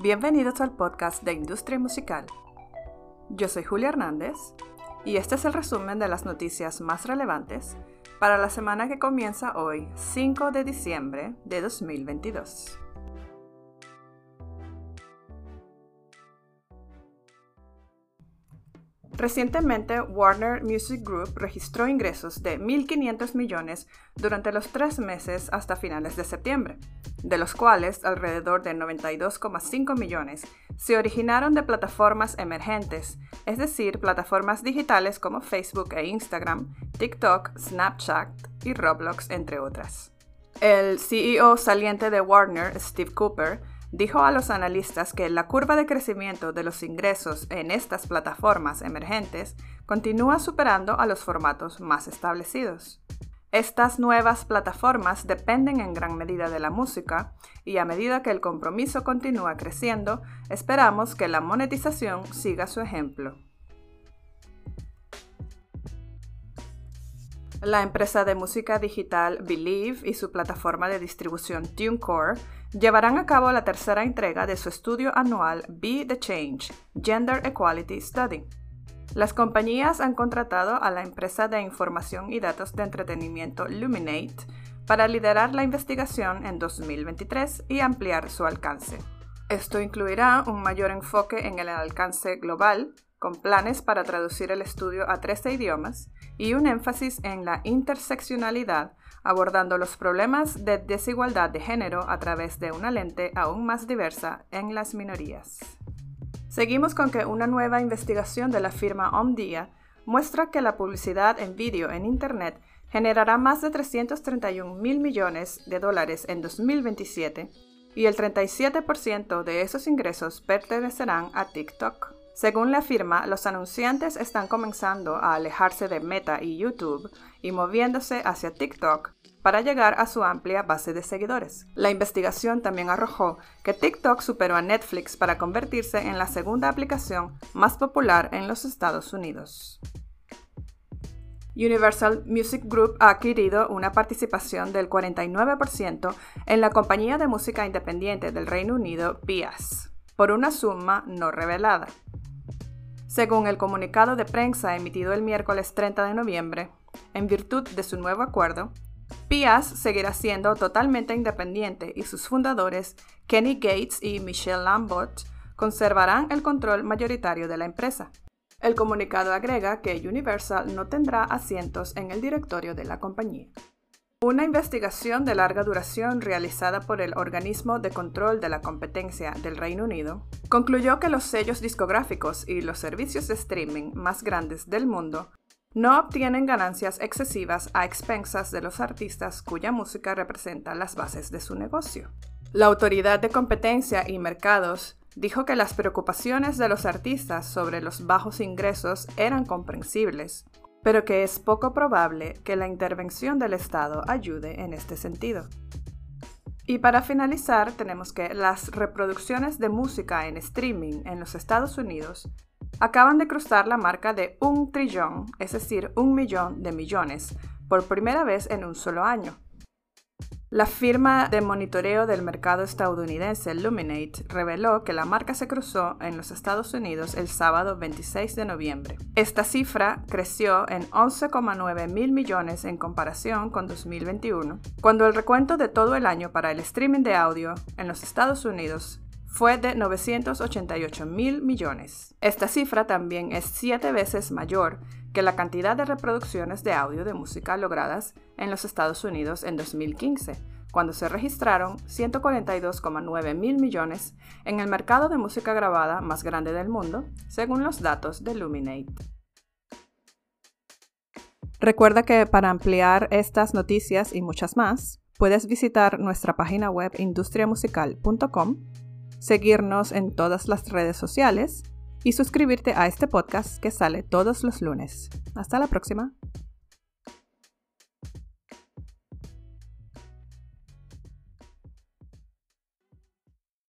Bienvenidos al podcast de Industria Musical. Yo soy Julia Hernández y este es el resumen de las noticias más relevantes para la semana que comienza hoy, 5 de diciembre de 2022. Recientemente, Warner Music Group registró ingresos de 1.500 millones durante los tres meses hasta finales de septiembre, de los cuales alrededor de 92,5 millones se originaron de plataformas emergentes, es decir, plataformas digitales como Facebook e Instagram, TikTok, Snapchat y Roblox, entre otras. El CEO saliente de Warner, Steve Cooper, dijo a los analistas que la curva de crecimiento de los ingresos en estas plataformas emergentes continúa superando a los formatos más establecidos. Estas nuevas plataformas dependen en gran medida de la música y a medida que el compromiso continúa creciendo, esperamos que la monetización siga su ejemplo. La empresa de música digital Believe y su plataforma de distribución TuneCore llevarán a cabo la tercera entrega de su estudio anual Be the Change, Gender Equality Study. Las compañías han contratado a la empresa de información y datos de entretenimiento Luminate para liderar la investigación en 2023 y ampliar su alcance. Esto incluirá un mayor enfoque en el alcance global, con planes para traducir el estudio a 13 idiomas, y un énfasis en la interseccionalidad, abordando los problemas de desigualdad de género a través de una lente aún más diversa en las minorías. Seguimos con que una nueva investigación de la firma Omdia muestra que la publicidad en vídeo en Internet generará más de 331 mil millones de dólares en 2027 y el 37% de esos ingresos pertenecerán a TikTok. Según la firma, los anunciantes están comenzando a alejarse de Meta y YouTube y moviéndose hacia TikTok para llegar a su amplia base de seguidores. La investigación también arrojó que TikTok superó a Netflix para convertirse en la segunda aplicación más popular en los Estados Unidos. Universal Music Group ha adquirido una participación del 49% en la compañía de música independiente del Reino Unido, Pias, por una suma no revelada. Según el comunicado de prensa emitido el miércoles 30 de noviembre, en virtud de su nuevo acuerdo, Pias seguirá siendo totalmente independiente y sus fundadores, Kenny Gates y Michelle Lambert, conservarán el control mayoritario de la empresa. El comunicado agrega que Universal no tendrá asientos en el directorio de la compañía. Una investigación de larga duración realizada por el Organismo de Control de la Competencia del Reino Unido concluyó que los sellos discográficos y los servicios de streaming más grandes del mundo no obtienen ganancias excesivas a expensas de los artistas cuya música representa las bases de su negocio. La Autoridad de Competencia y Mercados dijo que las preocupaciones de los artistas sobre los bajos ingresos eran comprensibles pero que es poco probable que la intervención del Estado ayude en este sentido. Y para finalizar, tenemos que las reproducciones de música en streaming en los Estados Unidos acaban de cruzar la marca de un trillón, es decir, un millón de millones, por primera vez en un solo año. La firma de monitoreo del mercado estadounidense Luminate reveló que la marca se cruzó en los Estados Unidos el sábado 26 de noviembre. Esta cifra creció en 11,9 mil millones en comparación con 2021, cuando el recuento de todo el año para el streaming de audio en los Estados Unidos fue de 988 mil millones. Esta cifra también es siete veces mayor que la cantidad de reproducciones de audio de música logradas en los Estados Unidos en 2015, cuando se registraron 142,9 mil millones en el mercado de música grabada más grande del mundo, según los datos de Luminate. Recuerda que para ampliar estas noticias y muchas más, puedes visitar nuestra página web industriamusical.com, seguirnos en todas las redes sociales y suscribirte a este podcast que sale todos los lunes. Hasta la próxima.